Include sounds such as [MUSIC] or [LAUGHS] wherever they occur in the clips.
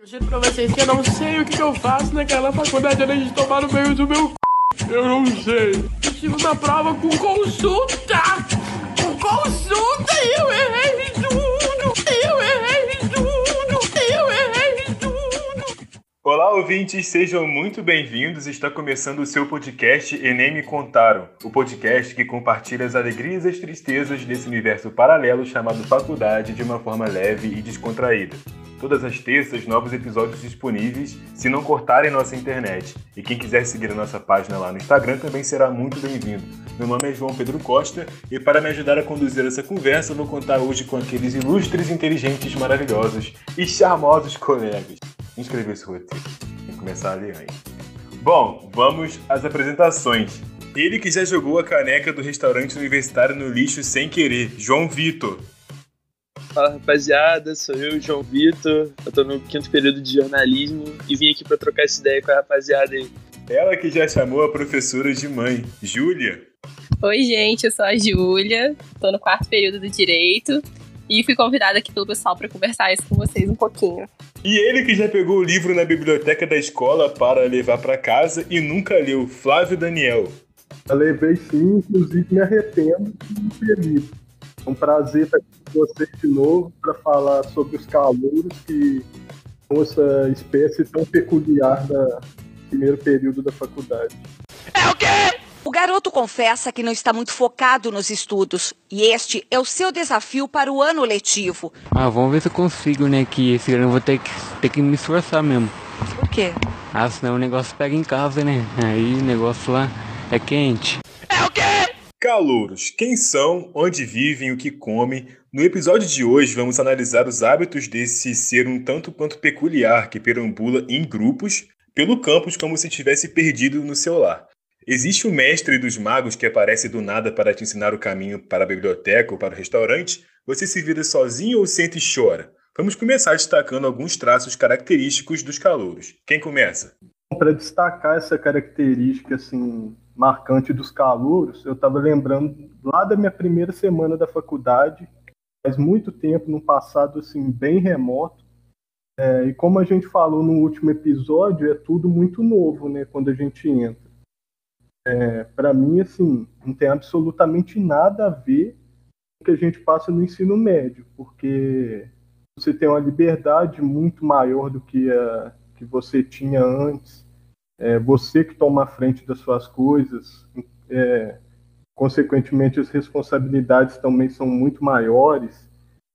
Eu juro pra vocês que eu não sei o que, eu faço naquela faculdade além de tomar no meio do meu c... Eu não sei. Eu estive na prova com consulta! Com consulta e eu errei tudo! Eu errei tudo! Eu errei tudo! Olá, ouvintes, sejam muito bem-vindos. Está começando o seu podcast Enem Me Contaram, o podcast que compartilha as alegrias e as tristezas desse universo paralelo chamado faculdade de uma forma leve e descontraída. Todas as terças, novos episódios disponíveis, se não cortarem nossa internet. E quem quiser seguir a nossa página lá no Instagram também será muito bem-vindo. Meu nome é João Pedro Costa e para me ajudar a conduzir essa conversa, vou contar hoje com aqueles ilustres, inteligentes, maravilhosos e charmosos colegas. Inscreveu esse roteiro. Que começar ali antes. Bom, vamos às apresentações. Ele que já jogou a caneca do restaurante universitário no lixo sem querer, João Vitor. Fala rapaziada, sou eu, João Vitor. Eu tô no quinto período de jornalismo e vim aqui para trocar essa ideia com a rapaziada aí. Ela que já chamou a professora de mãe, Júlia. Oi, gente, eu sou a Júlia, tô no quarto período do Direito e fui convidada aqui pelo pessoal para conversar isso com vocês um pouquinho. E ele que já pegou o livro na biblioteca da escola para levar para casa e nunca leu, Flávio Daniel. Eu levei sim, inclusive me arrependo de ter lido. É um prazer estar aqui com vocês de novo para falar sobre os calouros que são essa espécie tão peculiar da primeiro período da faculdade. É o quê? O garoto confessa que não está muito focado nos estudos e este é o seu desafio para o ano letivo. Ah, vamos ver se eu consigo, né? Que esse ano eu vou ter que, ter que me esforçar mesmo. Por quê? Ah, senão o negócio pega em casa, né? Aí o negócio lá é quente. É o quê? Calouros, quem são, onde vivem, o que comem? No episódio de hoje vamos analisar os hábitos desse ser um tanto quanto peculiar que perambula em grupos pelo campus como se tivesse perdido no seu lar. Existe o mestre dos magos que aparece do nada para te ensinar o caminho para a biblioteca ou para o restaurante? Você se vira sozinho ou sente e chora? Vamos começar destacando alguns traços característicos dos calouros. Quem começa? Para destacar essa característica assim marcante dos calouros, eu estava lembrando lá da minha primeira semana da faculdade, faz muito tempo, num passado assim bem remoto. É, e como a gente falou no último episódio, é tudo muito novo, né, quando a gente entra. É, Para mim, assim, não tem absolutamente nada a ver com o que a gente passa no ensino médio, porque você tem uma liberdade muito maior do que a que você tinha antes. É, você que toma a frente das suas coisas, é, consequentemente as responsabilidades também são muito maiores.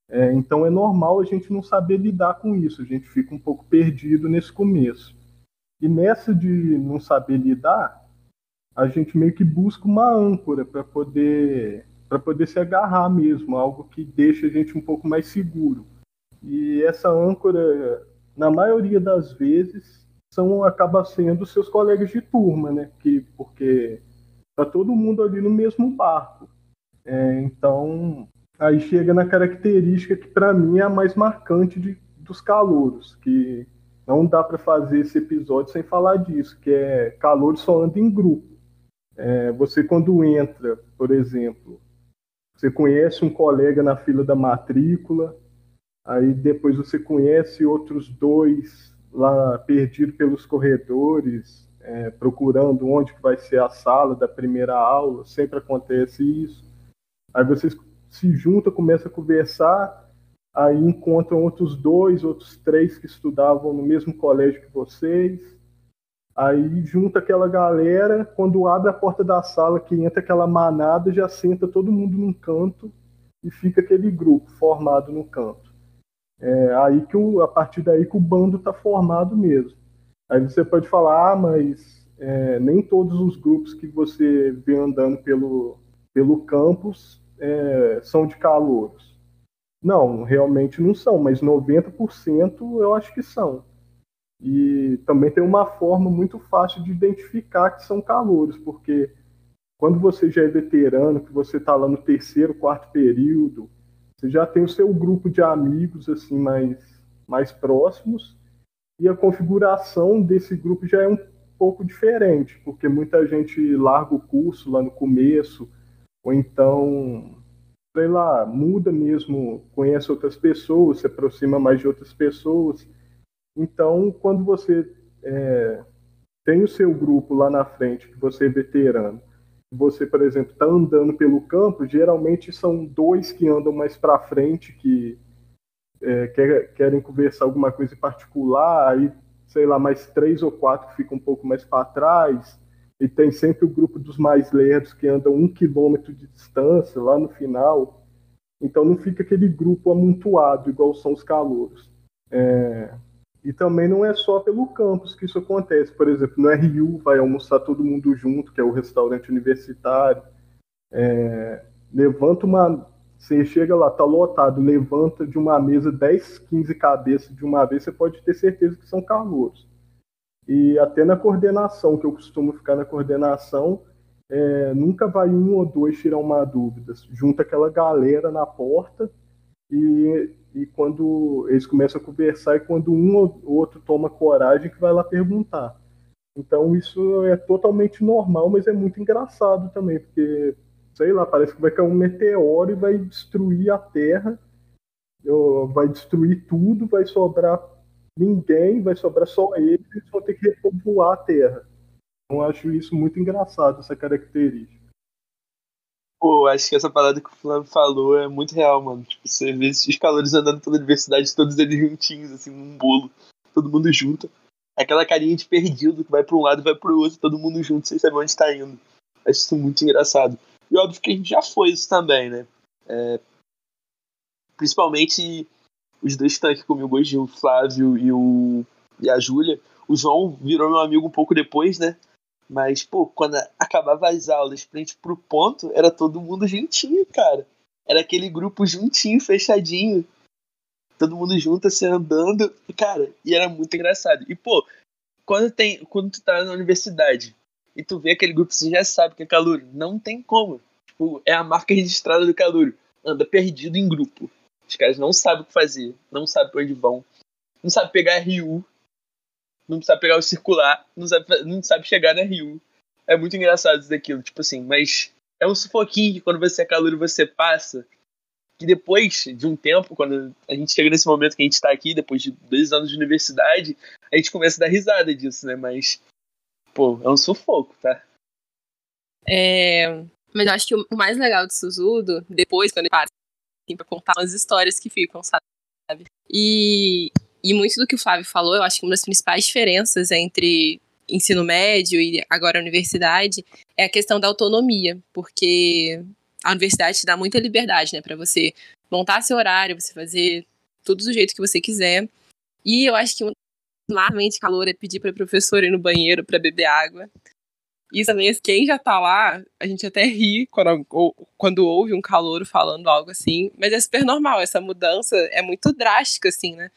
É, então é normal a gente não saber lidar com isso, a gente fica um pouco perdido nesse começo. E nessa de não saber lidar, a gente meio que busca uma âncora para poder para poder se agarrar mesmo, algo que deixa a gente um pouco mais seguro. E essa âncora, na maioria das vezes, são acaba sendo seus colegas de turma, né? Que porque tá todo mundo ali no mesmo barco. É, então aí chega na característica que para mim é a mais marcante de, dos calouros, que não dá para fazer esse episódio sem falar disso, que é calor só anda em grupo. É, você quando entra, por exemplo, você conhece um colega na fila da matrícula, aí depois você conhece outros dois lá perdidos pelos corredores, é, procurando onde que vai ser a sala da primeira aula, sempre acontece isso. Aí vocês se juntam, começam a conversar, aí encontram outros dois, outros três que estudavam no mesmo colégio que vocês, Aí junta aquela galera, quando abre a porta da sala, que entra aquela manada, já senta todo mundo num canto e fica aquele grupo formado no canto. É aí que o, a partir daí que o bando está formado mesmo. Aí você pode falar, ah, mas é, nem todos os grupos que você vê andando pelo, pelo campus é, são de calouros. Não, realmente não são, mas 90% eu acho que são. E também tem uma forma muito fácil de identificar que são calouros, porque quando você já é veterano, que você está lá no terceiro, quarto período, você já tem o seu grupo de amigos assim mais, mais próximos, e a configuração desse grupo já é um pouco diferente, porque muita gente larga o curso lá no começo, ou então, sei lá, muda mesmo, conhece outras pessoas, se aproxima mais de outras pessoas. Então, quando você é, tem o seu grupo lá na frente, que você é veterano, você, por exemplo, está andando pelo campo, geralmente são dois que andam mais para frente, que é, quer, querem conversar alguma coisa em particular, aí, sei lá, mais três ou quatro ficam um pouco mais para trás, e tem sempre o grupo dos mais lerdos que andam um quilômetro de distância lá no final. Então não fica aquele grupo amontoado, igual são os calouros. É, e também não é só pelo campus que isso acontece. Por exemplo, no RU vai almoçar todo mundo junto, que é o restaurante universitário. É, levanta uma. Você chega lá, tá lotado, levanta de uma mesa 10, 15 cabeças de uma vez, você pode ter certeza que são calouros. E até na coordenação, que eu costumo ficar na coordenação, é, nunca vai um ou dois tirar uma dúvida. Junta aquela galera na porta e e quando eles começam a conversar e quando um ou outro toma coragem que vai lá perguntar. Então isso é totalmente normal, mas é muito engraçado também, porque sei lá, parece que vai cair um meteoro e vai destruir a Terra, vai destruir tudo, vai sobrar ninguém, vai sobrar só eles, eles vão ter que repovoar a Terra. Então acho isso muito engraçado, essa característica. Pô, acho que essa parada que o Flávio falou é muito real, mano. Tipo, você vê os calores andando pela universidade, todos eles juntinhos, assim, num bolo, todo mundo junto. Aquela carinha de perdido que vai pra um lado e vai pro outro, todo mundo junto, sem saber onde tá indo. Acho isso muito engraçado. E óbvio que a gente já foi isso também, né? É... Principalmente os dois que estão aqui comigo hoje, o Flávio e, o... e a Júlia. O João virou meu amigo um pouco depois, né? Mas, pô, quando acabava as aulas, frente pro ponto, era todo mundo juntinho, cara. Era aquele grupo juntinho, fechadinho. Todo mundo junto, assim, andando. Cara, e era muito engraçado. E, pô, quando, tem, quando tu tá na universidade e tu vê aquele grupo, você já sabe que é calor. Não tem como. Tipo, é a marca registrada do calor. Anda perdido em grupo. Os caras não sabem o que fazer, não sabem pra onde vão. Não sabem pegar RU, não sabe pegar o circular, não sabe, não sabe chegar na Rio. É muito engraçado isso daquilo, tipo assim, mas é um sufoquinho que quando você é calor você passa, que depois de um tempo, quando a gente chega nesse momento que a gente tá aqui, depois de dois anos de universidade, a gente começa a dar risada disso, né? Mas, pô, é um sufoco, tá? É, mas eu acho que o mais legal do Suzudo, depois, quando ele passa, assim, pra contar as histórias que ficam, sabe? E, e muito do que o Flávio falou, eu acho que uma das principais diferenças entre ensino médio e agora a universidade é a questão da autonomia, porque a universidade te dá muita liberdade, né, para você montar seu horário, você fazer tudo do jeito que você quiser. E eu acho que claramente calor é pedir para a professora ir no banheiro para beber água. E também, quem já tá lá, a gente até ri quando, quando ouve um calor falando algo assim, mas é super normal, essa mudança é muito drástica, assim, né?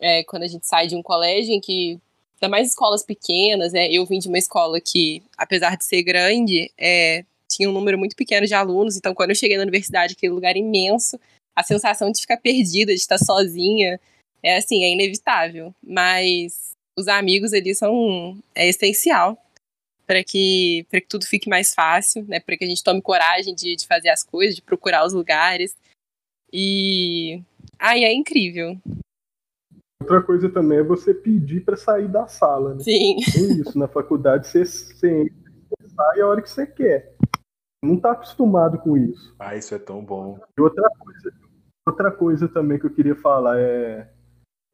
É, quando a gente sai de um colégio em que, ainda mais escolas pequenas, né? Eu vim de uma escola que, apesar de ser grande, é, tinha um número muito pequeno de alunos, então quando eu cheguei na universidade, aquele lugar imenso, a sensação de ficar perdida, de estar sozinha, é assim, é inevitável. Mas os amigos ali são é essencial para que para que tudo fique mais fácil, né? Para que a gente tome coragem de, de fazer as coisas, de procurar os lugares. E ai, é incrível. Outra coisa também é você pedir para sair da sala, né? Sim. Tem isso, na faculdade você, você sai a hora que você quer. Não está acostumado com isso. Ah, isso é tão bom. E outra coisa, outra coisa também que eu queria falar é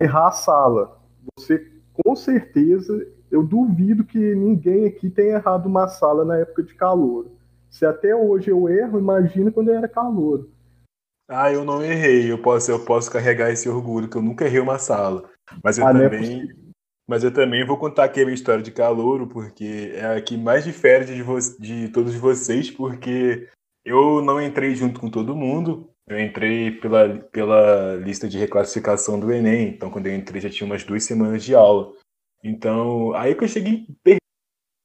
errar a sala. Você, com certeza, eu duvido que ninguém aqui tenha errado uma sala na época de calor. Se até hoje eu erro, imagina quando eu era calor. Ah, eu não errei. Eu posso, eu posso carregar esse orgulho, que eu nunca errei uma sala. Mas eu ah, é também. É mas eu também vou contar aqui a minha história de calouro, porque é a que mais difere de, de todos vocês, porque eu não entrei junto com todo mundo. Eu entrei pela, pela lista de reclassificação do Enem. Então, quando eu entrei, já tinha umas duas semanas de aula. Então, aí que eu cheguei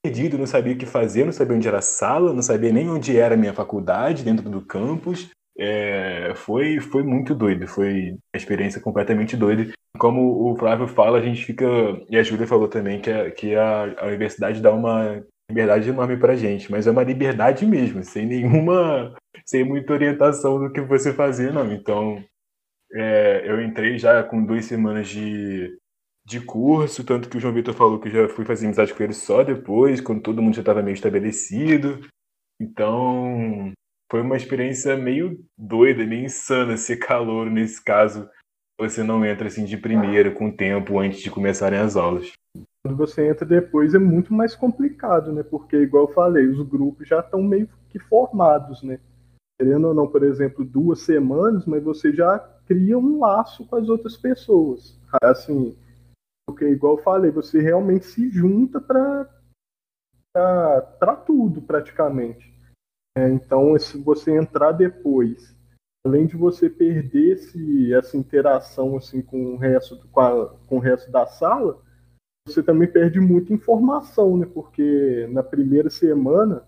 perdido, não sabia o que fazer, não sabia onde era a sala, não sabia nem onde era a minha faculdade, dentro do campus é, foi, foi muito doido, foi uma experiência completamente doida. Como o Flávio fala, a gente fica, e a Júlia falou também, que, a, que a, a universidade dá uma liberdade enorme pra gente, mas é uma liberdade mesmo, sem nenhuma, sem muita orientação do que você fazer, não. Então, é, eu entrei já com duas semanas de, de curso, tanto que o João Vitor falou que já fui fazer amizade com ele só depois, quando todo mundo já estava meio estabelecido. Então, foi uma experiência meio doida, meio insana ser calor nesse caso. Você não entra assim de primeira, com tempo, antes de começarem as aulas. Quando você entra depois é muito mais complicado, né? Porque, igual eu falei, os grupos já estão meio que formados, né? Querendo ou não, por exemplo, duas semanas, mas você já cria um laço com as outras pessoas. Assim, porque, igual eu falei, você realmente se junta para tudo, praticamente. É, então, se você entrar depois, além de você perder esse, essa interação assim, com, o resto, com, a, com o resto da sala, você também perde muita informação, né? Porque na primeira semana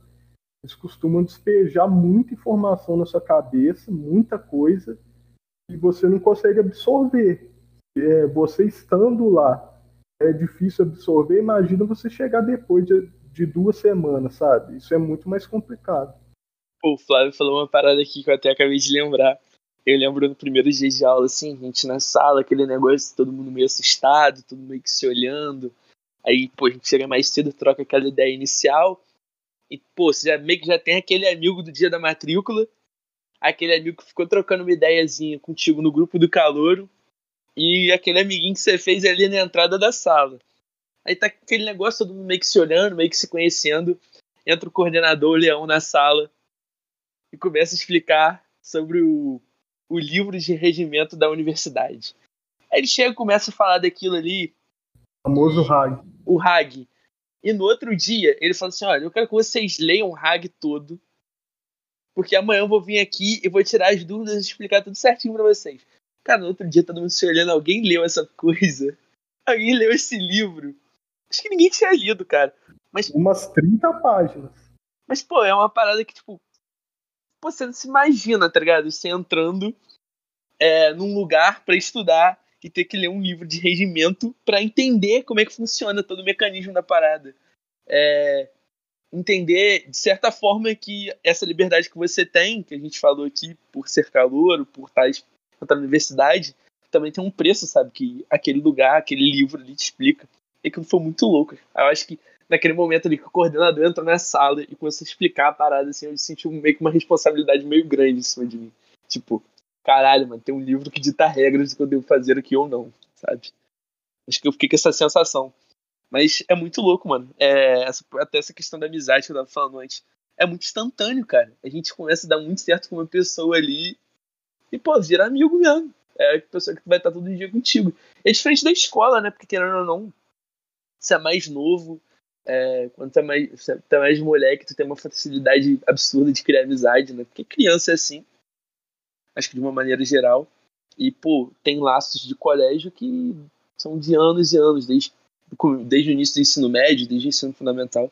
eles costumam despejar muita informação na sua cabeça, muita coisa, e você não consegue absorver. É, você estando lá, é difícil absorver. Imagina você chegar depois de, de duas semanas, sabe? Isso é muito mais complicado. Pô, o Flávio falou uma parada aqui que eu até acabei de lembrar. Eu lembro no primeiro dia de aula, assim, a gente na sala, aquele negócio, todo mundo meio assustado, todo meio que se olhando. Aí, pô, a gente chega mais cedo, troca aquela ideia inicial. E, pô, você já meio que já tem aquele amigo do dia da matrícula, aquele amigo que ficou trocando uma ideiazinha contigo no grupo do calouro, e aquele amiguinho que você fez ali na entrada da sala. Aí tá aquele negócio, todo mundo meio que se olhando, meio que se conhecendo. Entra o coordenador, o Leão, na sala e começa a explicar sobre o, o livro de regimento da universidade. Aí ele chega e começa a falar daquilo ali. O famoso RAG. O RAG. E no outro dia, ele fala assim: olha, eu quero que vocês leiam o RAG todo. Porque amanhã eu vou vir aqui e vou tirar as dúvidas e explicar tudo certinho pra vocês. Cara, no outro dia, todo mundo se olhando, alguém leu essa [LAUGHS] coisa? Alguém leu esse livro? Acho que ninguém tinha lido, cara. Mas, Umas 30 páginas. mas pô, é uma parada que, tipo, pô, você não se imagina, tá ligado? Você entrando é, num lugar pra estudar e ter que ler um livro de regimento pra entender como é que funciona todo o mecanismo da parada. É, entender, de certa forma, que essa liberdade que você tem, que a gente falou aqui, por ser calor, por estar na universidade, também tem um preço, sabe? Que aquele lugar, aquele livro ali te explica. E aquilo foi muito louco. Eu acho que naquele momento ali que o coordenador entrou na sala e começou a explicar a parada, assim, eu senti meio que uma responsabilidade meio grande em cima de mim. Tipo, caralho, mano, tem um livro que dita regras do que eu devo fazer aqui ou não, sabe? Acho que eu fiquei com essa sensação. Mas é muito louco, mano. É, essa, até essa questão da amizade que eu tava falando antes. É muito instantâneo, cara. A gente começa a dar muito certo com uma pessoa ali e, pô, vira amigo mesmo. É a pessoa que vai estar todo dia contigo. É diferente da escola, né? Porque, querendo ou não, você é mais novo, é, quando tu é mais, você é mais moleque, tu tem uma facilidade absurda de criar amizade, né? Porque criança é assim. Acho que de uma maneira geral. E, pô, tem laços de colégio que são de anos e anos, desde, desde o início do ensino médio, desde o ensino fundamental.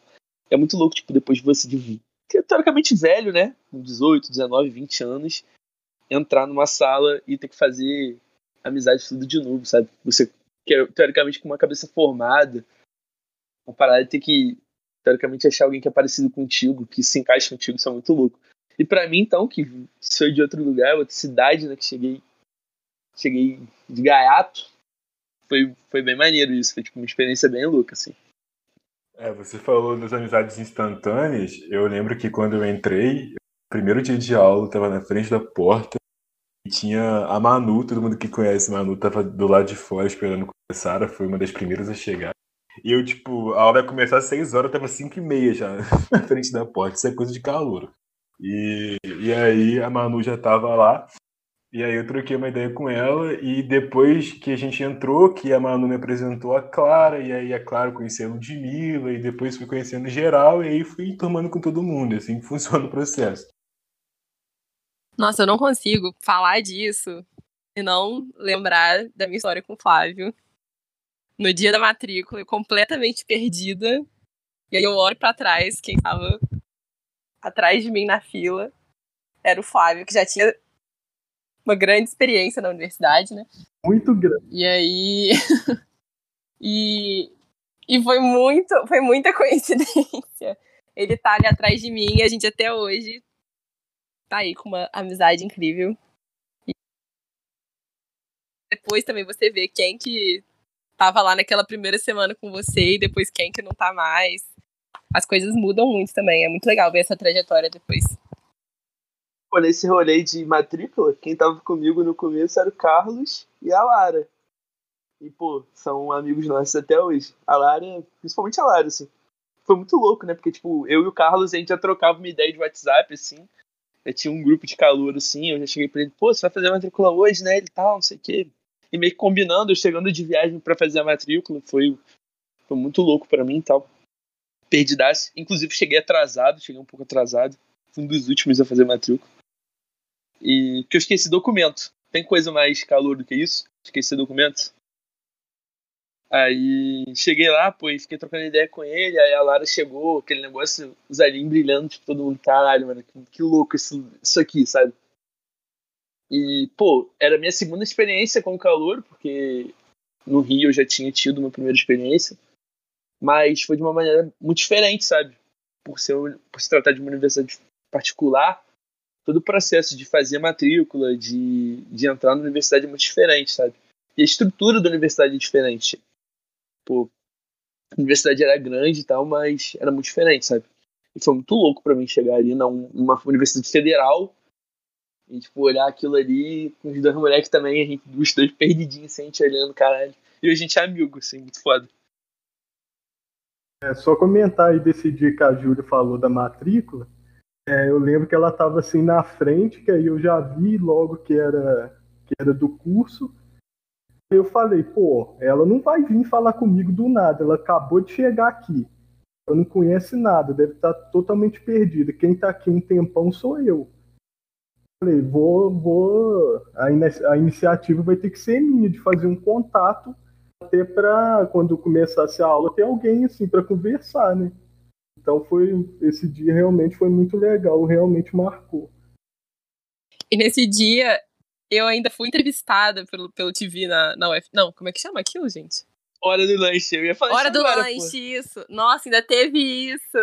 É muito louco, tipo, depois de você de teoricamente velho, né? Com 18, 19, 20 anos, entrar numa sala e ter que fazer amizade tudo de novo, sabe? Você, teoricamente, com uma cabeça formada, uma parada de ter que, teoricamente, achar alguém que é parecido contigo, que se encaixa contigo, isso é muito louco. E para mim, então, que sou de outro lugar, outra cidade, né, que cheguei, cheguei de gaiato, foi, foi bem maneiro isso, foi tipo uma experiência bem louca, assim. É, você falou das amizades instantâneas. Eu lembro que quando eu entrei, primeiro dia de aula, eu tava na frente da porta e tinha a Manu, todo mundo que conhece Manu tava do lado de fora esperando começar, foi uma das primeiras a chegar. E eu, tipo, a aula ia começar às 6 horas, eu tava 5 e meia já [LAUGHS] na frente da porta, isso é coisa de calor. E, e aí a Manu já tava lá, e aí eu troquei uma ideia com ela, e depois que a gente entrou, que a Manu me apresentou a Clara, e aí a Clara conheceu a Ludmilla, e depois fui conhecendo geral, e aí fui tomando com todo mundo, assim que funciona o processo. Nossa, eu não consigo falar disso e não lembrar da minha história com o Flávio. No dia da matrícula, eu completamente perdida. E aí eu olho para trás, quem tava atrás de mim na fila era o Flávio, que já tinha uma grande experiência na universidade, né? Muito grande. E aí. [LAUGHS] e, e foi muito, foi muita [LAUGHS] coincidência. Ele tá ali atrás de mim e a gente até hoje tá aí com uma amizade incrível. E depois também você vê quem que tava lá naquela primeira semana com você e depois quem que não tá mais. As coisas mudam muito também. É muito legal ver essa trajetória depois. Pô, nesse rolê de matrícula, quem tava comigo no começo era o Carlos e a Lara. E, pô, são amigos nossos até hoje. A Lara, principalmente a Lara, assim. Foi muito louco, né? Porque, tipo, eu e o Carlos, a gente já trocava uma ideia de WhatsApp, assim. Eu tinha um grupo de calor, assim. Eu já cheguei pra ele, pô, você vai fazer matrícula hoje, né? Ele tal, não sei o quê. E meio que combinando, chegando de viagem para fazer a matrícula. Foi, foi muito louco para mim e tal. Perdidaço. Inclusive, cheguei atrasado, cheguei um pouco atrasado. Fui um dos últimos a fazer matrícula. E que eu esqueci documento. Tem coisa mais calor do que isso? Esqueci documento. Aí cheguei lá, pô, e fiquei trocando ideia com ele, aí a Lara chegou, aquele negócio, os olhinhos brilhando, tipo, todo mundo, caralho, mano, que, que louco isso, isso aqui, sabe? E, pô, era minha segunda experiência com calor, porque no Rio eu já tinha tido uma primeira experiência, mas foi de uma maneira muito diferente, sabe? Por, ser, por se tratar de uma universidade particular, todo o processo de fazer matrícula, de, de entrar na universidade é muito diferente, sabe? E a estrutura da universidade é diferente. Pô, a universidade era grande e tal, mas era muito diferente, sabe? E foi muito louco para mim chegar ali numa universidade federal e, tipo, olhar aquilo ali com os dois moleques também, a gente, os dois perdidinhos, assim, a gente olhando, caralho. E a gente é amigo, assim, muito foda. É, só comentar desse dia que a Júlia falou da matrícula. É, eu lembro que ela estava assim na frente, que aí eu já vi logo que era, que era do curso. Eu falei, pô, ela não vai vir falar comigo do nada, ela acabou de chegar aqui. Ela não conhece nada, deve estar tá totalmente perdida. Quem está aqui um tempão sou eu. Falei, vou, vou. A, in a iniciativa vai ter que ser minha, de fazer um contato, até para quando começasse a aula ter alguém assim para conversar, né? Então foi esse dia realmente foi muito legal, realmente marcou. E nesse dia eu ainda fui entrevistada pelo, pelo TV na, na UF. Não, como é que chama aquilo, gente? Hora do lanche, eu ia falar Hora do agora, lanche, pô. isso. Nossa, ainda teve isso.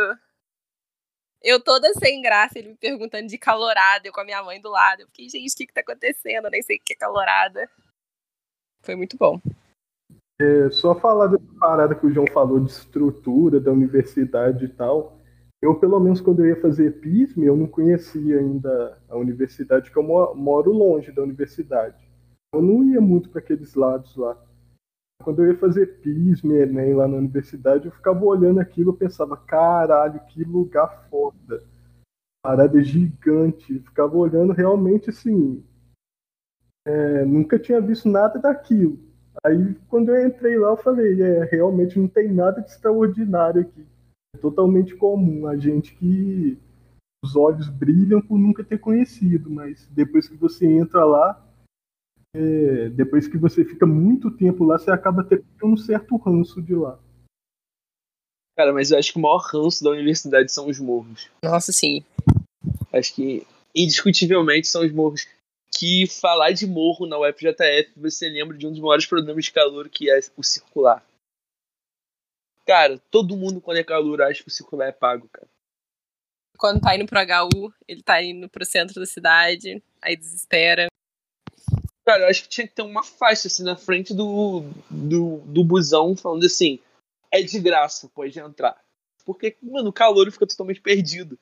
Eu toda sem graça, ele me perguntando de calorada, eu com a minha mãe do lado. Eu fiquei, gente, o que que tá acontecendo? Eu nem sei o que é calorada. Foi muito bom. É, só falar dessa parada que o João falou de estrutura da universidade e tal. Eu, pelo menos, quando eu ia fazer PISM, eu não conhecia ainda a universidade, porque eu moro longe da universidade. Eu não ia muito para aqueles lados lá. Quando eu ia fazer PISM, Enem lá na universidade, eu ficava olhando aquilo e pensava, caralho, que lugar foda. Parada gigante. Eu ficava olhando realmente assim. É, nunca tinha visto nada daquilo. Aí quando eu entrei lá, eu falei, é, realmente não tem nada de extraordinário aqui. É totalmente comum. A gente que os olhos brilham por nunca ter conhecido, mas depois que você entra lá, é, depois que você fica muito tempo lá, você acaba tendo um certo ranço de lá. Cara, mas eu acho que o maior ranço da universidade são os morros. Nossa, sim. Acho que indiscutivelmente são os morros. Que falar de morro na UFJF, você lembra de um dos maiores problemas de calor que é o circular. Cara, todo mundo quando é calor acha que o circular é pago, cara. Quando tá indo pro HU, ele tá indo pro centro da cidade, aí desespera. Cara, eu acho que tinha que ter uma faixa assim na frente do, do, do busão falando assim: é de graça, pode entrar. Porque, mano, o calor fica totalmente perdido.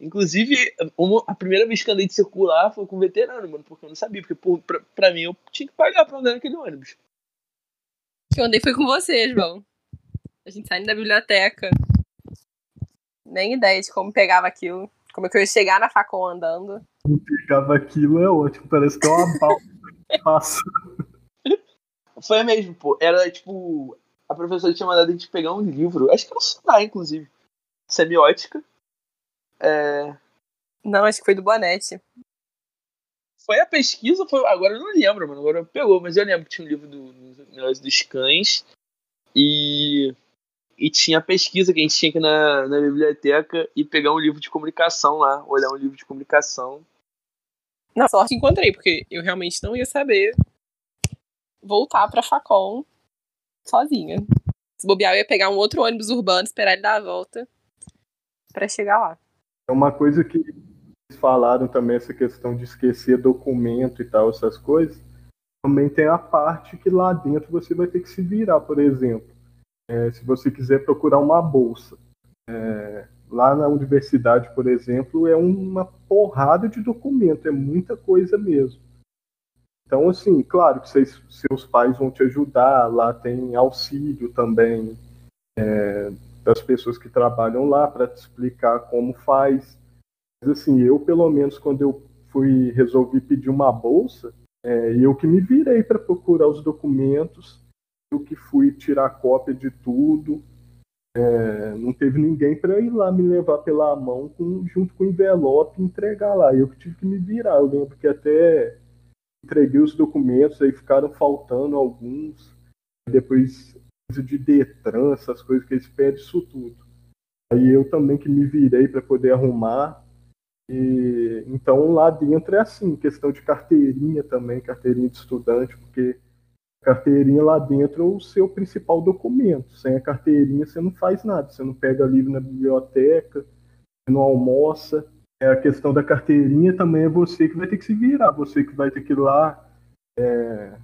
Inclusive, uma, a primeira vez que andei de circular foi com um veterano, mano, porque eu não sabia. Porque, por, pra, pra mim, eu tinha que pagar pra andar naquele ônibus. Eu andei foi com você, João. A gente saindo da biblioteca. Nem ideia de como pegava aquilo. Como é que eu ia chegar na Facom andando. Como pegava aquilo é ótimo, parece que é uma [LAUGHS] bala. Nossa. Foi mesmo, pô. Era tipo. A professora tinha mandado a gente pegar um livro, acho que era um Sonai, inclusive. Semiótica. É... Não, acho que foi do Bonete. Foi a pesquisa, foi. Agora eu não lembro, mano. Agora pegou, mas eu lembro que tinha um livro do, do dos cães. E. E tinha a pesquisa que a gente tinha que ir na, na biblioteca e pegar um livro de comunicação lá, olhar um livro de comunicação na sorte encontrei, porque eu realmente não ia saber voltar pra Facom sozinha. Se bobear, eu ia pegar um outro ônibus urbano, esperar ele dar a volta para chegar lá. É uma coisa que eles falaram também, essa questão de esquecer documento e tal, essas coisas. também tem a parte que lá dentro você vai ter que se virar, por exemplo. É, se você quiser procurar uma bolsa. É, lá na universidade, por exemplo, é uma porrada de documento, é muita coisa mesmo. Então, assim, claro que vocês, seus pais vão te ajudar, lá tem auxílio também é, das pessoas que trabalham lá para te explicar como faz. Mas, assim, eu, pelo menos, quando eu fui resolvi pedir uma bolsa, é, eu que me virei para procurar os documentos, eu que fui tirar cópia de tudo. É, não teve ninguém para ir lá me levar pela mão com, junto com o envelope e entregar lá. Eu que tive que me virar. Eu lembro que até entreguei os documentos, aí ficaram faltando alguns. Depois, de Detran, essas coisas que eles pedem, isso tudo. Aí eu também que me virei para poder arrumar. E, então lá dentro é assim, questão de carteirinha também, carteirinha de estudante, porque carteirinha lá dentro é o seu principal documento. Sem a carteirinha você não faz nada, você não pega livro na biblioteca, não almoça. É a questão da carteirinha também é você que vai ter que se virar, você que vai ter que ir lá. É...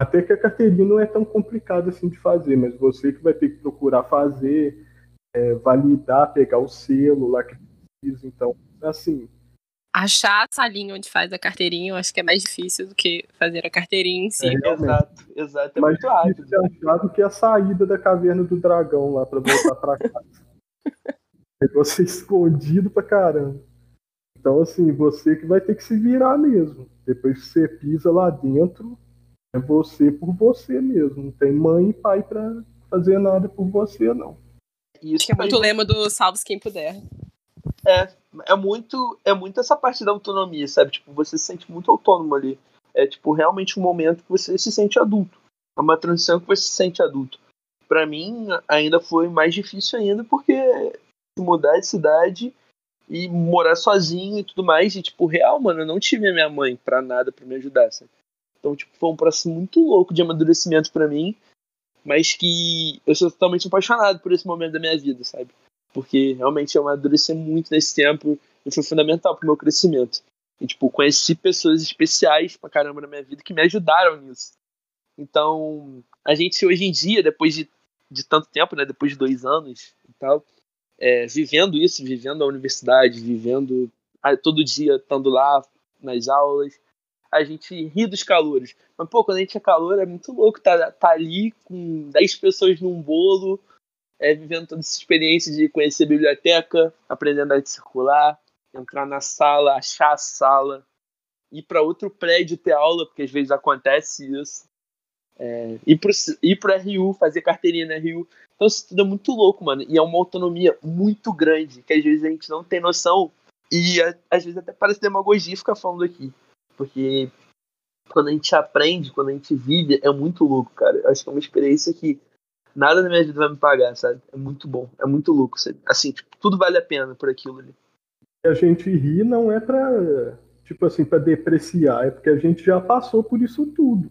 Até que a carteirinha não é tão complicada assim de fazer, mas você que vai ter que procurar fazer, é, validar, pegar o selo lá que precisa. Então, assim. Achar a salinha onde faz a carteirinha, eu acho que é mais difícil do que fazer a carteirinha em si. É, exato, exato. É mais muito rápido. difícil de achar do que a saída da caverna do dragão lá para voltar para casa. [LAUGHS] é você escondido pra caramba. Então, assim, você que vai ter que se virar mesmo. Depois que você pisa lá dentro, é você por você mesmo. Não tem mãe e pai para fazer nada por você, não. Isso Que é muito lema do Salve Quem Puder. É, é muito, é muito essa parte da autonomia, sabe? Tipo, você se sente muito autônomo ali. É tipo realmente um momento que você se sente adulto. É uma transição que você se sente adulto. Pra mim, ainda foi mais difícil ainda porque mudar de cidade e morar sozinho e tudo mais, e tipo, real, mano, eu não tive a minha mãe pra nada pra me ajudar, sabe? Então, tipo, foi um processo muito louco de amadurecimento pra mim, mas que eu sou totalmente apaixonado por esse momento da minha vida, sabe? Porque realmente eu amadureci muito nesse tempo e foi fundamental pro meu crescimento. E, tipo, conheci pessoas especiais pra caramba na minha vida que me ajudaram nisso. Então, a gente hoje em dia, depois de, de tanto tempo, né, depois de dois anos e tal, é, vivendo isso, vivendo a universidade, vivendo ah, todo dia estando lá nas aulas, a gente ri dos calores. Mas, pô, quando a gente é calor, é muito louco tá, tá ali com 10 pessoas num bolo, é, vivendo toda essa experiência de conhecer a biblioteca, aprendendo a circular, entrar na sala, achar a sala, ir para outro prédio ter aula, porque às vezes acontece isso. É, ir, pro, ir RU, fazer carteirinha na RU. Então isso tudo é muito louco, mano. E é uma autonomia muito grande, que às vezes a gente não tem noção. E a- às vezes até parece demagogia ficar falando aqui. Porque quando a gente aprende, quando a gente vive, é muito louco, cara. Eu acho que é uma experiência que nada na minha vida vai me pagar, sabe? É muito bom, é muito louco. sabe? Assim, tipo, tudo vale a pena por aquilo ali. a gente ri não é pra, tipo assim, para depreciar, é porque a gente já passou por isso tudo.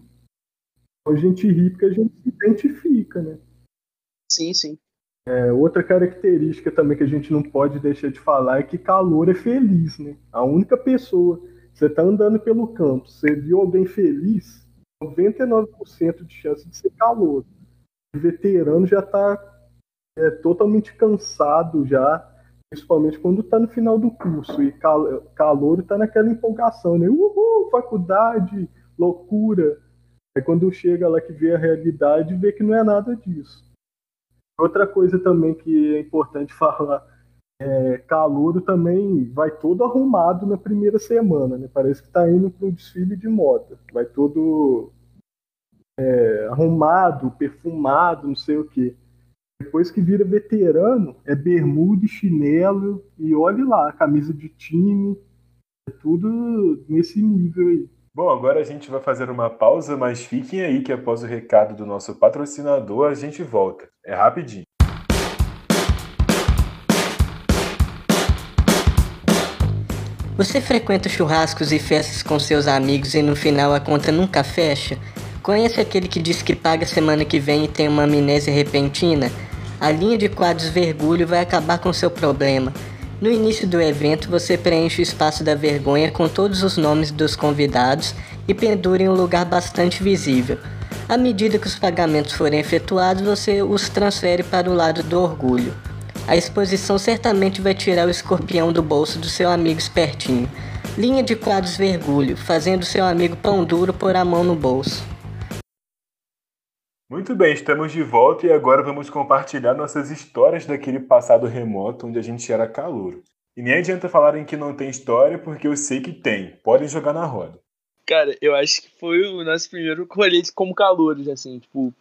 Então, A gente ri porque a gente se identifica, né? Sim, sim. É, outra característica também que a gente não pode deixar de falar é que calor é feliz, né? A única pessoa, você tá andando pelo campo, você viu alguém feliz, 99% de chance de ser calor. Veterano já tá é, totalmente cansado já, principalmente quando tá no final do curso. E cal calor tá naquela empolgação, né? Uhul, faculdade, loucura. É quando chega lá que vê a realidade e vê que não é nada disso. Outra coisa também que é importante [LAUGHS] falar, é, Calouro também vai todo arrumado na primeira semana, né? Parece que tá indo para um desfile de moda. Vai todo é, arrumado, perfumado, não sei o quê. Depois que vira veterano, é bermuda e chinelo, e olhe lá, camisa de time, é tudo nesse nível aí. Bom, agora a gente vai fazer uma pausa, mas fiquem aí que após o recado do nosso patrocinador a gente volta. É rapidinho. Você frequenta churrascos e festas com seus amigos e no final a conta nunca fecha? Conhece aquele que diz que paga semana que vem e tem uma amnésia repentina? A linha de quadros Vergulho vai acabar com seu problema. No início do evento, você preenche o espaço da vergonha com todos os nomes dos convidados e pendure em um lugar bastante visível. À medida que os pagamentos forem efetuados, você os transfere para o lado do orgulho. A exposição certamente vai tirar o escorpião do bolso do seu amigo espertinho. Linha de quadros vergulho, fazendo seu amigo pão duro pôr a mão no bolso. Muito bem, estamos de volta e agora vamos compartilhar nossas histórias daquele passado remoto onde a gente era calouro. E nem adianta falarem que não tem história, porque eu sei que tem. Podem jogar na roda. Cara, eu acho que foi o nosso primeiro rolê como calouros, assim, tipo,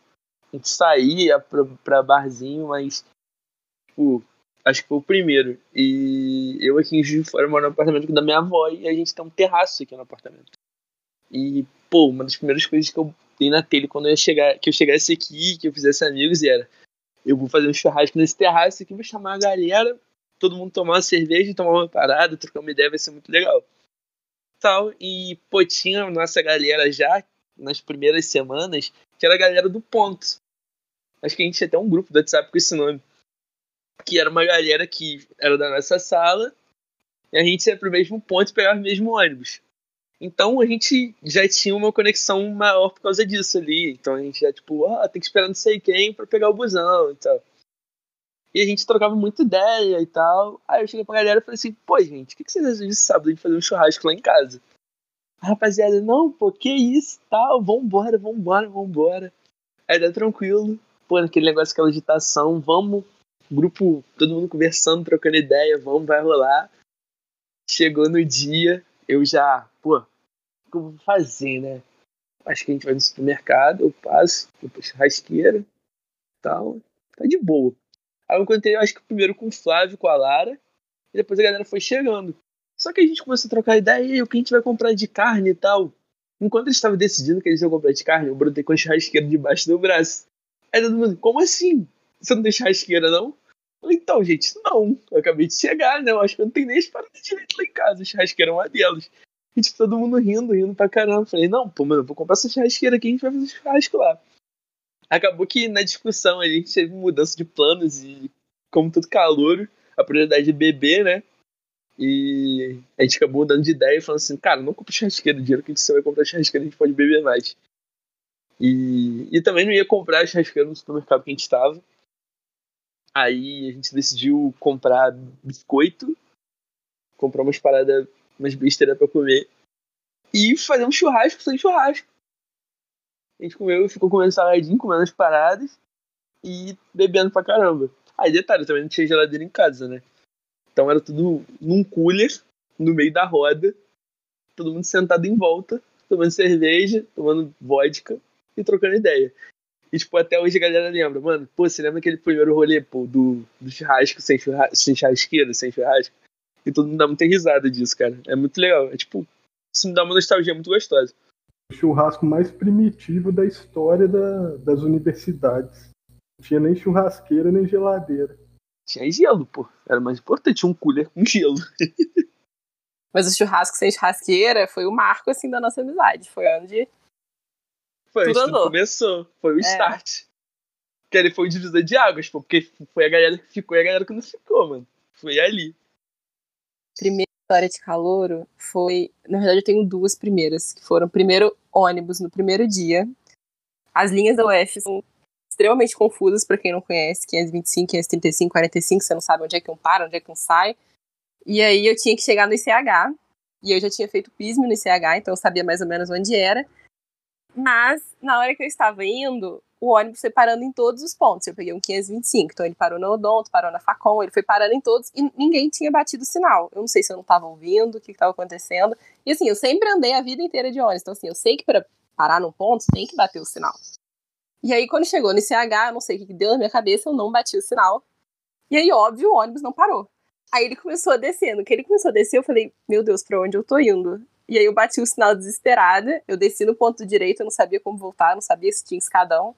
a gente saía pra, pra barzinho, mas, tipo, acho que foi o primeiro. E eu aqui em Juiz de Fora moro no apartamento da minha avó e a gente tem um terraço aqui no apartamento. E, pô, uma das primeiras coisas que eu dei na telha quando eu chegar, que eu chegasse aqui, que eu fizesse amigos, era eu vou fazer um churrasco nesse terraço aqui, vou chamar a galera, todo mundo tomar uma cerveja, tomar uma parada, trocar uma ideia, vai ser muito legal. Tal, e pô, tinha nossa galera já, nas primeiras semanas, que era a galera do ponto. Acho que a gente tinha até um grupo do WhatsApp com esse nome. Que era uma galera que era da nossa sala, e a gente ia pro mesmo ponto e pegava o mesmo ônibus. Então a gente já tinha uma conexão maior por causa disso ali. Então a gente já, tipo, ah, tem que esperar não sei quem pra pegar o busão e tal. E a gente trocava muita ideia e tal. Aí eu cheguei pra galera e falei assim, pô, gente, o que, que vocês acham de sábado de fazer um churrasco lá em casa? A rapaziada, não, pô, que isso, tal, vambora, vambora, vambora. Aí dá tranquilo, pô, naquele negócio, aquela agitação, vamos, grupo, todo mundo conversando, trocando ideia, vamos, vai rolar. Chegou no dia, eu já, pô, o que eu vou fazer, né? Acho que a gente vai no supermercado, eu passo, vou pra churrasqueira tal, tá de boa. Aí eu encontrei, acho que primeiro com o Flávio, com a Lara, e depois a galera foi chegando. Só que a gente começou a trocar ideia, e aí, o que a gente vai comprar de carne e tal. Enquanto eles estavam decidindo que eles iam comprar de carne, eu brotei com a churrasqueira debaixo do braço. Aí todo mundo, como assim? Você não tem churrasqueira, não? Falei, então, gente, não. Eu acabei de chegar, né? Eu acho que eu não tenho nem as paradas direito lá em casa. A churrasqueira é uma delas. E [LAUGHS] tipo, todo mundo rindo, rindo pra caramba. Falei, não, pô, mano, vou comprar essa churrasqueira aqui, a gente vai fazer churrasco lá. Acabou que na discussão a gente teve mudança de planos e, como tudo calor, a prioridade é beber, né? E a gente acabou mudando de ideia e falando assim, cara, não compra churrasqueira, o dinheiro que a gente vai comprar churrasqueira a gente pode beber mais. E, e também não ia comprar churrasqueira no supermercado que a gente estava. Aí a gente decidiu comprar biscoito, comprar umas paradas, umas besteiras pra comer e fazer um churrasco sem churrasco. A gente comeu, ficou comendo saladinho, comendo as paradas e bebendo pra caramba. Aí, detalhe, também não tinha geladeira em casa, né? Então era tudo num cooler, no meio da roda, todo mundo sentado em volta, tomando cerveja, tomando vodka e trocando ideia. E, tipo, até hoje a galera lembra, mano, pô, você lembra aquele primeiro rolê, pô, do, do churrasco sem, churrasco, sem churrasqueira, sem churrasco? E todo mundo dá muita risada disso, cara. É muito legal. É tipo, isso me dá uma nostalgia muito gostosa. O churrasco mais primitivo da história da, das universidades. Não tinha nem churrasqueira, nem geladeira. Tinha gelo, pô. Era mais importante um cooler com gelo. [LAUGHS] Mas o churrasco sem churrasqueira foi o marco, assim, da nossa amizade. Foi onde Foi, Tudo tudo começou. Foi o É. start. Que ele foi o divisor de águas, pô. Porque foi a galera que ficou e a galera que não ficou, mano. Foi ali. Primeira história de calouro foi. Na verdade, eu tenho duas primeiras, que foram primeiro ônibus no primeiro dia. As linhas da UF são extremamente confusas para quem não conhece, 525, 535, 45, você não sabe onde é que um para, onde é que um sai. E aí eu tinha que chegar no ICH, e eu já tinha feito PISM no ICH, então eu sabia mais ou menos onde era. Mas, na hora que eu estava indo, o ônibus foi parando em todos os pontos. Eu peguei um 525, então ele parou na Odonto, parou na Facom, ele foi parando em todos e ninguém tinha batido o sinal. Eu não sei se eu não estava ouvindo, o que estava acontecendo. E assim, eu sempre andei a vida inteira de ônibus, então assim, eu sei que para parar num ponto tem que bater o sinal. E aí, quando chegou no ICH, eu não sei o que deu na minha cabeça, eu não bati o sinal. E aí, óbvio, o ônibus não parou. Aí ele começou a descer. No que ele começou a descer, eu falei, meu Deus, pra onde eu tô indo? E aí eu bati o sinal desesperada, eu desci no ponto direito, eu não sabia como voltar, não sabia se tinha escadão.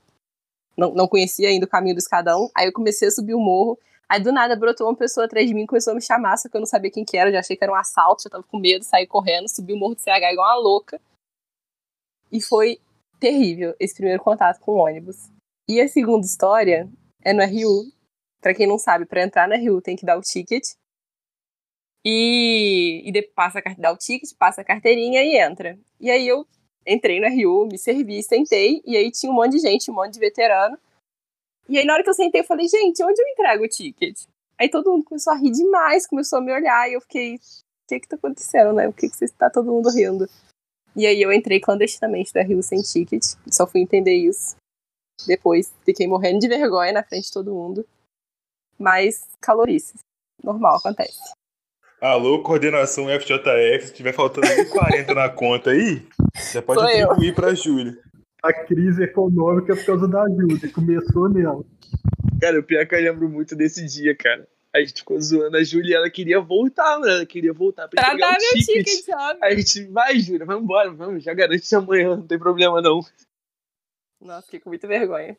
Não, não conhecia ainda o caminho do escadão. Aí eu comecei a subir o morro. Aí do nada brotou uma pessoa atrás de mim, começou a me chamar, só que eu não sabia quem que era, já achei que era um assalto, já tava com medo, saí correndo, subi o morro do CH igual uma louca. E foi terrível esse primeiro contato com o ônibus. E a segunda história é no RU. Pra quem não sabe, pra entrar no RU tem que dar o ticket. E, e passa, dá o ticket, passa a carteirinha e entra. E aí eu Entrei no RU, me servi, sentei, e aí tinha um monte de gente, um monte de veterano. E aí, na hora que eu sentei, eu falei, gente, onde eu entrego o ticket? Aí todo mundo começou a rir demais, começou a me olhar, e eu fiquei, o que que tá acontecendo, né? Por que que você tá todo mundo rindo? E aí eu entrei clandestinamente no RU sem ticket, só fui entender isso. Depois fiquei morrendo de vergonha na frente de todo mundo. Mas calorices. Normal, acontece. Alô, coordenação FJF, se tiver faltando 40 na conta aí, já pode Sou eu. atribuir pra Júlia. A crise econômica é por causa da Júlia, começou nela. Cara, o pior é que eu lembro muito desse dia, cara. A gente ficou zoando a Júlia e ela queria voltar, mano. Ela queria voltar pra Pra dar o meu ticket. ticket, óbvio. A gente, vai, Júlia, vamos embora, vamos, já garante amanhã, não tem problema não. Nossa, fiquei com muita vergonha.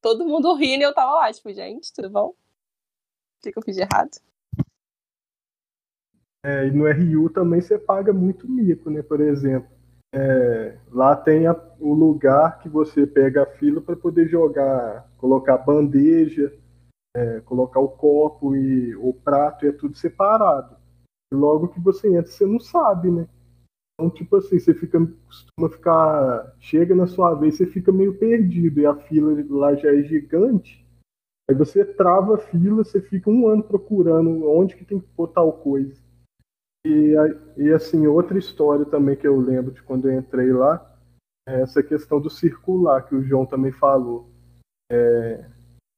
Todo mundo rindo e eu tava lá, tipo, gente, tudo bom? O que, que eu fiz de errado? É, e no RU também você paga muito mico, né? Por exemplo, é, lá tem a- o lugar que você pega a fila para poder jogar, colocar bandeja, é, colocar o copo e o prato, e é tudo separado. Logo que você entra, você não sabe, né? Então, tipo assim, você fica, costuma ficar, chega na sua vez, você fica meio perdido, e a fila lá já é gigante. Aí você trava a fila, você fica um ano procurando onde que tem que pôr tal coisa. E, e assim, outra história também que eu lembro de quando eu entrei lá, é essa questão do circular, que o João também falou. É,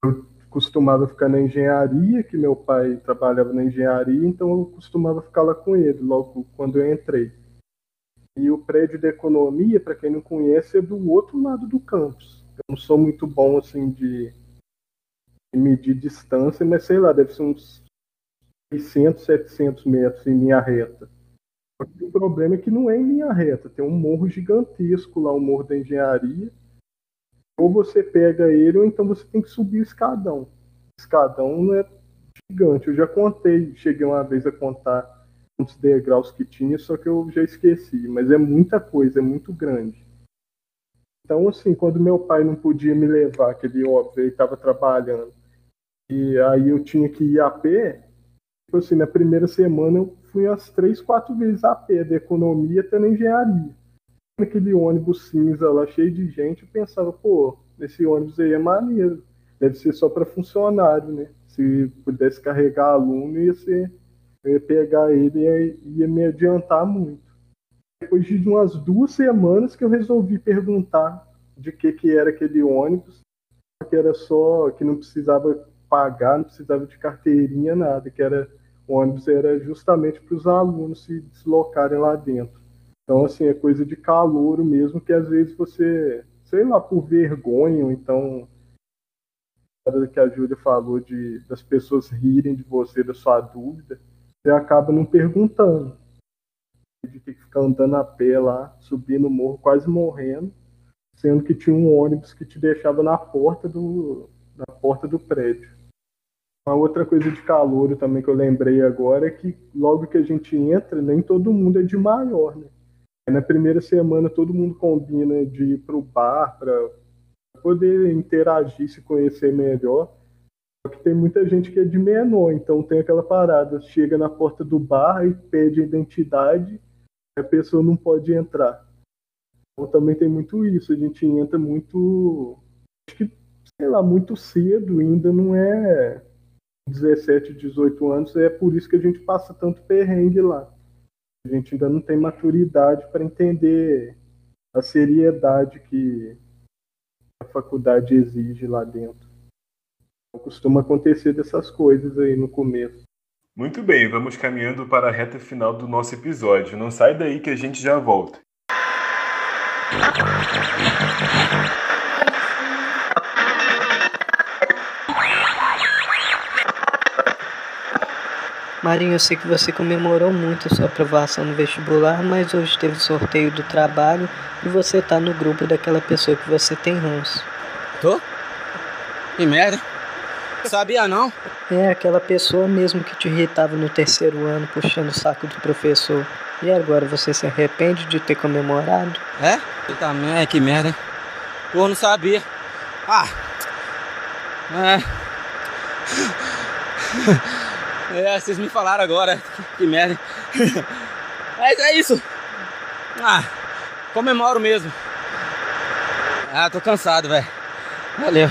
eu costumava ficar na engenharia, que meu pai trabalhava na engenharia, então eu costumava ficar lá com ele, logo quando eu entrei. E o prédio da economia, para quem não conhece, é do outro lado do campus. Eu não sou muito bom assim de, de medir distância, mas sei lá, deve ser uns 600, 700 metros em linha reta. O problema é que não é em linha reta, tem um morro gigantesco lá, o Morro da Engenharia. Ou você pega ele, ou então você tem que subir o escadão. O escadão não é gigante. Eu já contei, cheguei uma vez a contar quantos degraus que tinha, só que eu já esqueci. Mas é muita coisa, é muito grande. Então, assim, quando meu pai não podia me levar, que óbvio, ele estava trabalhando, e aí eu tinha que ir a pé, tipo assim, na primeira semana eu fui umas três, quatro vezes a pé, da economia até na engenharia. Naquele ônibus cinza lá, cheio de gente, eu pensava, pô, esse ônibus aí é maneiro. Deve ser só para funcionário, né? Se pudesse carregar aluno, ia ser, eu ia pegar ele e ia, me adiantar muito. Depois de umas duas semanas que eu resolvi perguntar de que que era aquele ônibus, que era só, que não precisava pagar, não precisava de carteirinha, nada, que era o ônibus era justamente para os alunos se deslocarem lá dentro. Então, assim, é coisa de calor mesmo, que às vezes você, sei lá, por vergonha, ou então, que a Júlia falou de das pessoas rirem de você, da sua dúvida, você acaba não perguntando. De ter que ficar andando a pé lá, subindo o morro, quase morrendo, sendo que tinha um ônibus que te deixava na porta do, porta do prédio. Uma outra coisa de calor também que eu lembrei agora é que logo que a gente entra, nem todo mundo é de maior, né? Na primeira semana todo mundo combina de ir pro bar para poder interagir, se conhecer melhor. Só que tem muita gente que é de menor, então tem aquela parada, chega na porta do bar e pede identidade, a pessoa não pode entrar. Então também tem muito isso, a gente entra muito, acho que, sei lá, muito cedo, ainda não é 17, 18 anos, é por isso que a gente passa tanto perrengue lá. A gente ainda não tem maturidade para entender a seriedade que a faculdade exige lá dentro. Então, costuma acontecer dessas coisas aí no começo. Muito bem, vamos caminhando para a reta final do nosso episódio. Não sai daí que a gente já volta. Marinho, eu sei que você comemorou muito a sua aprovação no vestibular, mas hoje teve sorteio do trabalho e você tá no grupo daquela pessoa que você tem ranço. Tô? Que merda. Sabia não? É aquela pessoa mesmo que te irritava no terceiro ano, puxando o saco do professor. E agora você se arrepende de ter comemorado? É? Puta merda, que merda? Pô, não sabia. Ah! É. É, vocês me falaram agora. Que merda. Mas é isso. Ah, comemoro mesmo. Ah, tô cansado, velho. Valeu.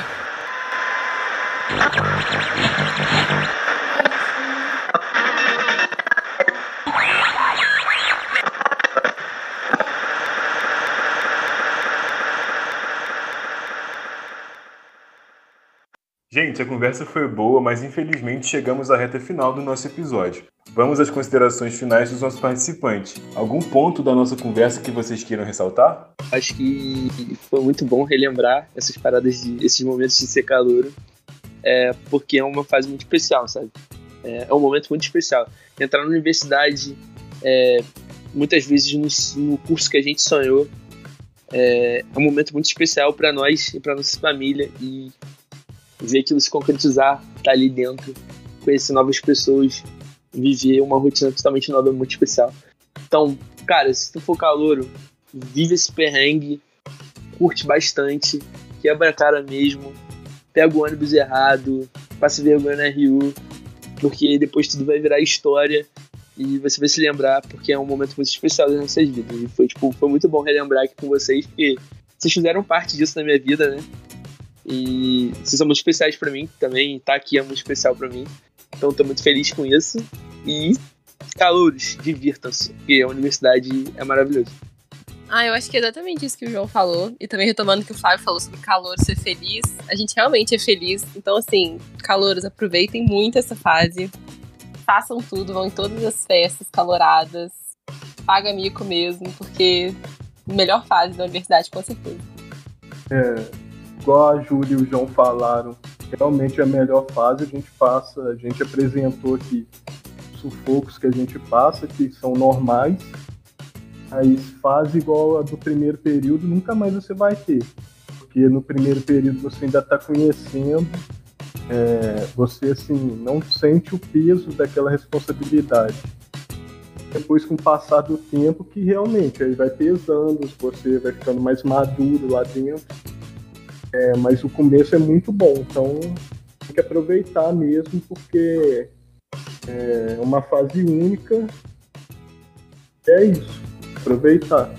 Gente, a conversa foi boa, mas infelizmente chegamos à reta final do nosso episódio. Vamos às considerações finais dos nossos participantes. Algum ponto da nossa conversa que vocês queiram ressaltar? Acho que foi muito bom relembrar essas paradas, de, esses momentos de ser calouro, é, porque é uma fase muito especial, sabe? É, é um momento muito especial. Entrar na universidade, é, muitas vezes no, no, curso que a gente sonhou, é, é um momento muito especial para nós e para nossa família e ver aquilo se concretizar, tá ali dentro, conhecer novas pessoas, viver uma rotina totalmente nova, muito especial. Então, cara, se tu for calouro, vive esse perrengue, curte bastante, quebra a cara mesmo, pega o ônibus errado, passa vergonha na RU, porque depois tudo vai virar história e você vai se lembrar, porque é um momento muito especial das nossas vidas. E foi, tipo, foi muito bom relembrar aqui com vocês, porque vocês fizeram parte disso na minha vida, né? E vocês são muito especiais para mim também. Tá aqui é muito especial para mim. Então tô muito feliz com isso. E calouros, divirtam-se, porque a universidade é maravilhosa. Ah, eu acho que é exatamente isso que o João falou. E também retomando o que o Flávio falou sobre calor, ser feliz. A gente realmente é feliz. Então, assim, calouros, aproveitem muito essa fase. Façam tudo, vão em todas as festas caloradas. Paga mico mesmo, porque melhor fase da universidade, com certeza. É, igual a Júlia e o João falaram, realmente é a melhor fase. A gente passa, a gente apresentou aqui sufocos que a gente passa, que são normais. Aí fase igual a do primeiro período nunca mais você vai ter. Porque no primeiro período você ainda está conhecendo, é, você assim, não sente o peso daquela responsabilidade. Depois, com o passar do tempo, que realmente aí vai pesando, você vai ficando mais maduro lá dentro é, mas o começo é muito bom, então tem que aproveitar mesmo, porque é uma fase única. É isso, aproveitar.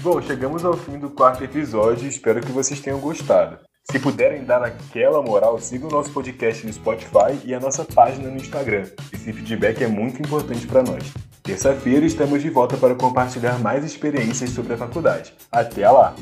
Bom, chegamos ao fim do quarto episódio espero que vocês tenham gostado. Se puderem dar aquela moral, sigam o nosso podcast no Spotify e a nossa página no Instagram. Esse feedback é muito importante para nós. Terça-feira estamos de volta para compartilhar mais experiências sobre a faculdade. Até lá!